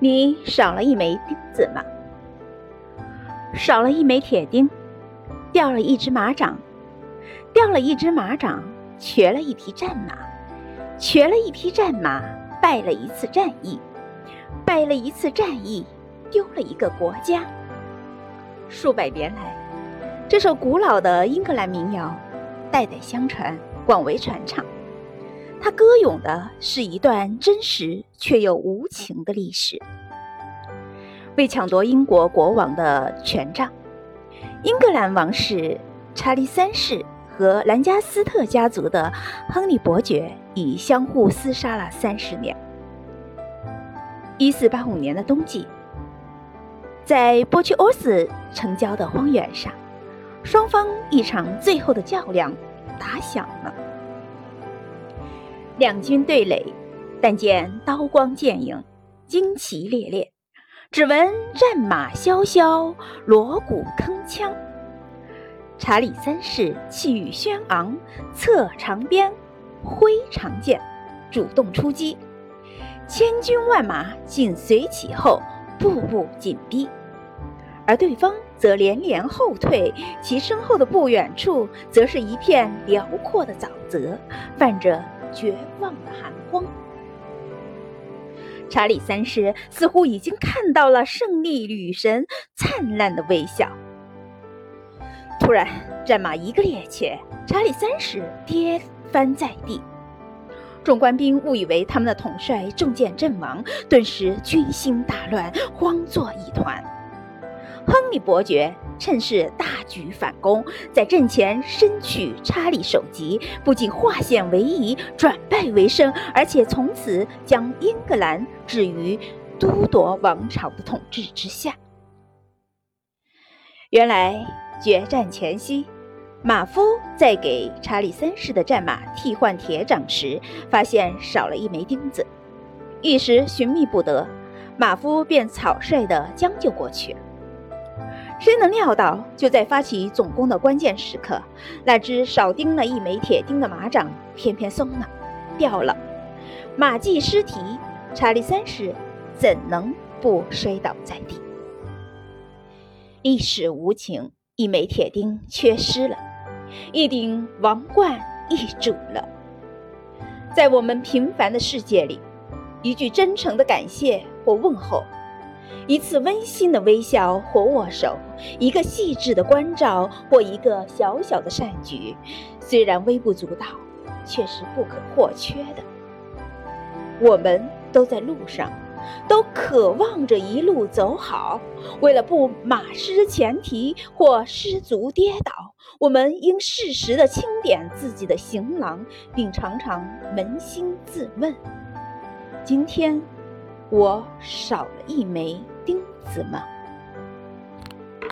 你少了一枚钉子吗？少了一枚铁钉，掉了一只马掌，掉了一只马掌，瘸了一匹战马，瘸了一匹战马，败了一次战役，败了一次战役，丢了一个国家。数百年来，这首古老的英格兰民谣代代相传，广为传唱。它歌咏的是一段真实却又无情的历史。为抢夺英国国王的权杖，英格兰王室查理三世和兰加斯特家族的亨利伯爵已相互厮杀了三十年。一四八五年的冬季，在波切欧斯城郊的荒原上，双方一场最后的较量打响了。两军对垒，但见刀光剑影，旌旗猎猎，只闻战马萧萧，锣鼓铿锵。查理三世气宇轩昂，侧长鞭，挥长剑，主动出击，千军万马紧随其后，步步紧逼。而对方则连连后退，其身后的不远处，则是一片辽阔的沼泽，泛着。绝望的寒光。查理三世似乎已经看到了胜利女神灿烂的微笑。突然，战马一个趔趄，查理三世跌翻在地。众官兵误以为他们的统帅中箭阵亡，顿时军心大乱，慌作一团。亨利伯爵。趁势大举反攻，在阵前身取查理首级，不仅化险为夷，转败为胜，而且从此将英格兰置于都铎王朝的统治之下。原来决战前夕，马夫在给查理三世的战马替换铁掌时，发现少了一枚钉子，一时寻觅不得，马夫便草率地将就过去。谁能料到，就在发起总攻的关键时刻，那只少钉了一枚铁钉的马掌偏偏松了，掉了。马迹失蹄，查理三世怎能不摔倒在地？历史无情，一枚铁钉缺失了，一顶王冠易主了。在我们平凡的世界里，一句真诚的感谢或问候。一次温馨的微笑或握手，一个细致的关照或一个小小的善举，虽然微不足道，却是不可或缺的。我们都在路上，都渴望着一路走好。为了不马失前蹄或失足跌倒，我们应适时的清点自己的行囊，并常常扪心自问：今天。我少了一枚钉子吗？